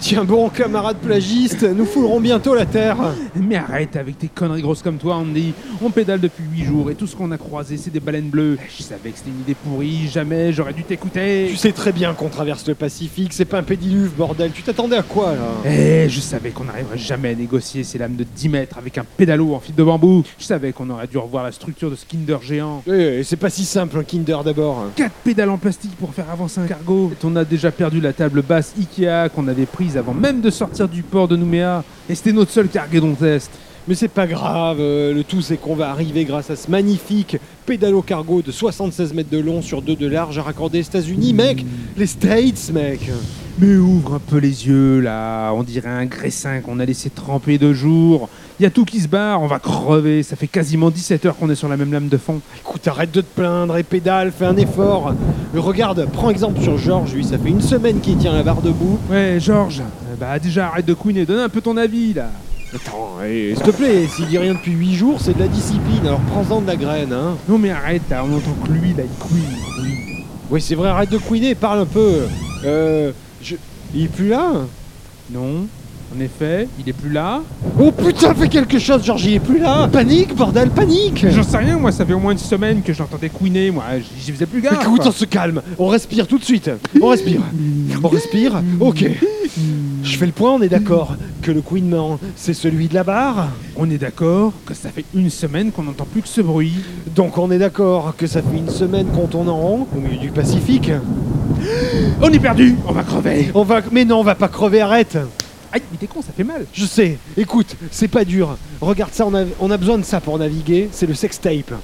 Tiens bon, camarade plagiste, nous foulerons bientôt la terre. Mais arrête avec tes conneries grosses comme toi, Andy. On pédale depuis 8 jours et tout ce qu'on a croisé, c'est des baleines bleues. Je savais que c'était une idée pourrie, jamais j'aurais dû t'écouter. Tu sais très bien qu'on traverse le Pacifique, c'est pas un pédiluve, bordel. Tu t'attendais à quoi, là? Eh, je savais qu'on n'arriverait jamais à négocier ces lames de 10 mètres avec un pédalo en fil de bambou. Je savais qu'on aurait dû revoir la structure de ce Kinder géant. Eh, c'est pas si simple, un Kinder d'abord. 4 pédales en plastique pour faire avancer un cargo. Et on a déjà perdu la table basse Ikea qu'on avait avant même de sortir du port de Nouméa. Et c'était notre seul cargaison test. Mais c'est pas grave, euh, le tout c'est qu'on va arriver grâce à ce magnifique pédalo cargo de 76 mètres de long sur 2 de large à raccorder aux États-Unis, mec Les States, mec Mais ouvre un peu les yeux là, on dirait un graissin qu'on a laissé tremper deux jours. Il y a tout qui se barre, on va crever, ça fait quasiment 17 heures qu'on est sur la même lame de fond. Écoute, arrête de te plaindre et pédale, fais un effort. Mais regarde, prends exemple sur Georges, lui, ça fait une semaine qu'il tient la barre debout. Ouais, Georges, euh, bah déjà arrête de couiner, donne un peu ton avis là. Attends, eh, s'il te plaît, s'il dit rien depuis 8 jours, c'est de la discipline, alors prends-en de la graine, hein. Non mais arrête là, on entend que lui là, il couine. Oui. Oui, c'est vrai, arrête de couiner, parle un peu. Euh. Je... Il est plus là Non, en effet, il est plus là. Oh putain, fais quelque chose, Georges, il est plus là Panique, bordel, panique J'en sais rien, moi, ça fait au moins une semaine que je l'entendais couiner, moi, j'y faisais plus gaffe. Écoute, on se calme, on respire tout de suite. On respire. On respire, ok. Je fais le point, on est d'accord que le couinement, c'est celui de la barre. On est d'accord que ça fait une semaine qu'on n'entend plus que ce bruit. Donc on est d'accord que ça fait une semaine qu'on tourne en rond au milieu du Pacifique. On est perdu, on va crever. On va... Mais non, on va pas crever, arrête Aïe, mais t'es con, ça fait mal. Je sais, écoute, c'est pas dur. Regarde ça, on a, on a besoin de ça pour naviguer, c'est le sextape.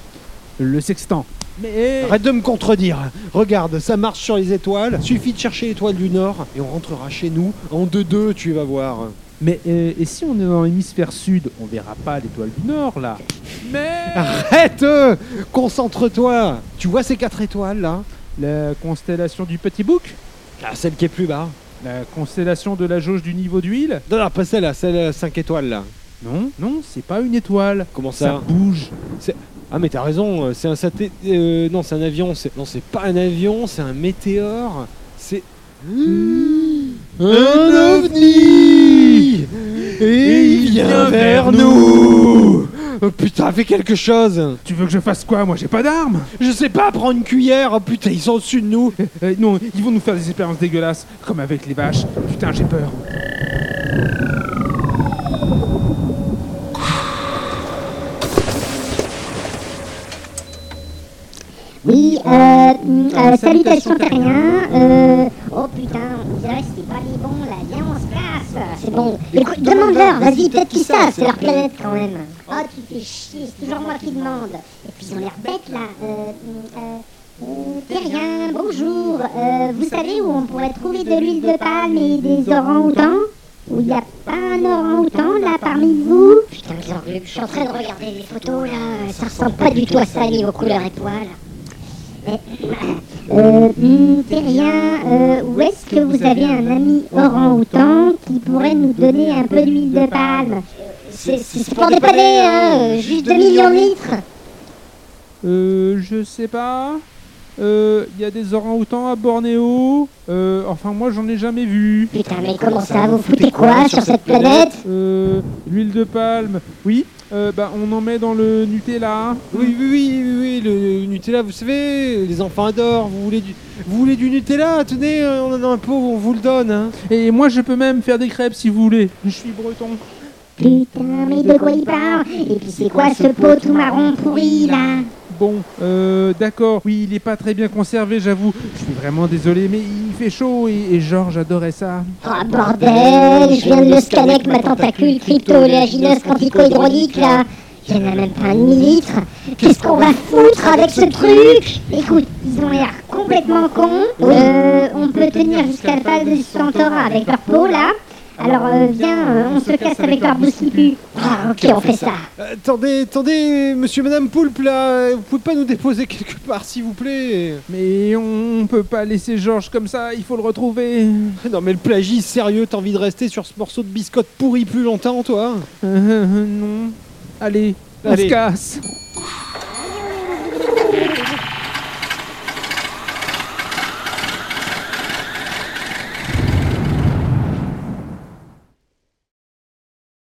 Le sextant. Mais Arrête de me contredire. Regarde, ça marche sur les étoiles. Suffit de chercher l'étoile du Nord et on rentrera chez nous en 2-2, tu vas voir. Mais euh, et si on est dans l'hémisphère sud, on verra pas l'étoile du Nord là. Mais Arrête euh, Concentre-toi Tu vois ces quatre étoiles là? La constellation du petit bouc, Ah, celle qui est plus bas. la constellation de la jauge du niveau d'huile. Non, non, pas celle-là, celle à 5 étoiles là. Non, non, c'est pas une étoile. Comment Ça ça, bouge. Ah, mais t'as raison, euh, c'est un satellite. euh, non, c'est un avion. c'est- Non, c'est pas un avion, c'est un météore. C'est. Un ovni Et il vient vers nous Oh, Putain, fais quelque chose Tu veux que je fasse quoi Moi, j'ai pas d'armes. Je sais pas, prends une cuillère Oh putain, ils sont au-dessus de nous Euh, non, ils vont nous faire des expériences dégueulasses, comme avec les vaches. Putain, j'ai peur. Oui, euh, euh, salutations terriens. Euh, oh putain, c'était pas les bons là. Viens, on se casse. C'est bon. Écoute, demande-leur, vas-y, peut-être qu'ils savent, c'est leur planète quand même. Oh, tu fais chier, c'est toujours moi qui demande. Et puis ils ont l'air bêtes là. Euh, euh, euh, terriens, bonjour. Euh, vous savez où on pourrait trouver de l'huile de palme et des orang-outans? Où il n'y a pas un orang-outan là parmi vous? Putain, je suis en train de regarder les photos là. Ça ressemble pas du tout à ça niveau couleur étoile. Euh, Terrien, euh, où est-ce que vous avez un ami orang-outan qui pourrait nous donner un peu d'huile de palme C'est pour dépanner, hein, juste 2 millions de litres. Euh, je sais pas. Euh, il y a des orang-outans à Bornéo. Euh, enfin, moi, j'en ai jamais vu. Putain, mais comment ça Vous foutez quoi sur cette planète Euh, l'huile de palme. Oui. Euh, bah, on en met dans le Nutella. Oui, oui, oui, oui, oui, le Nutella, vous savez, les enfants adorent, vous voulez du, vous voulez du Nutella? Tenez, on en a un pot, on vous le donne, hein Et moi, je peux même faire des crêpes si vous voulez. Je suis breton. Putain, mais de quoi il parle Et puis c'est quoi ce pot tout marron pourri là Bon, euh, d'accord. Oui, il est pas très bien conservé, j'avoue. Je suis vraiment désolé, mais il fait chaud et, et Georges adorait ça. Oh bordel, je viens de le scanner avec ma tentacule crypto-oléagineuse quantico-hydraulique là. Il y en a même pas un demi-litre. Qu'est-ce qu'on va foutre avec ce truc? Écoute, ils ont l'air complètement cons. Euh, on peut tenir jusqu'à la phase de Centaure avec leur peau là. Alors euh, viens, euh, on se casse avec boussi pu. Ah ok, on fait ça. Euh, Attendez, attendez, monsieur, madame Poulpe, là, vous pouvez pas nous déposer quelque part, s'il vous plaît? Mais on peut pas laisser Georges comme ça, il faut le retrouver. Non mais le plagie, sérieux, t'as envie de rester sur ce morceau de biscotte pourri plus longtemps, toi? Euh, non. Allez, on se casse.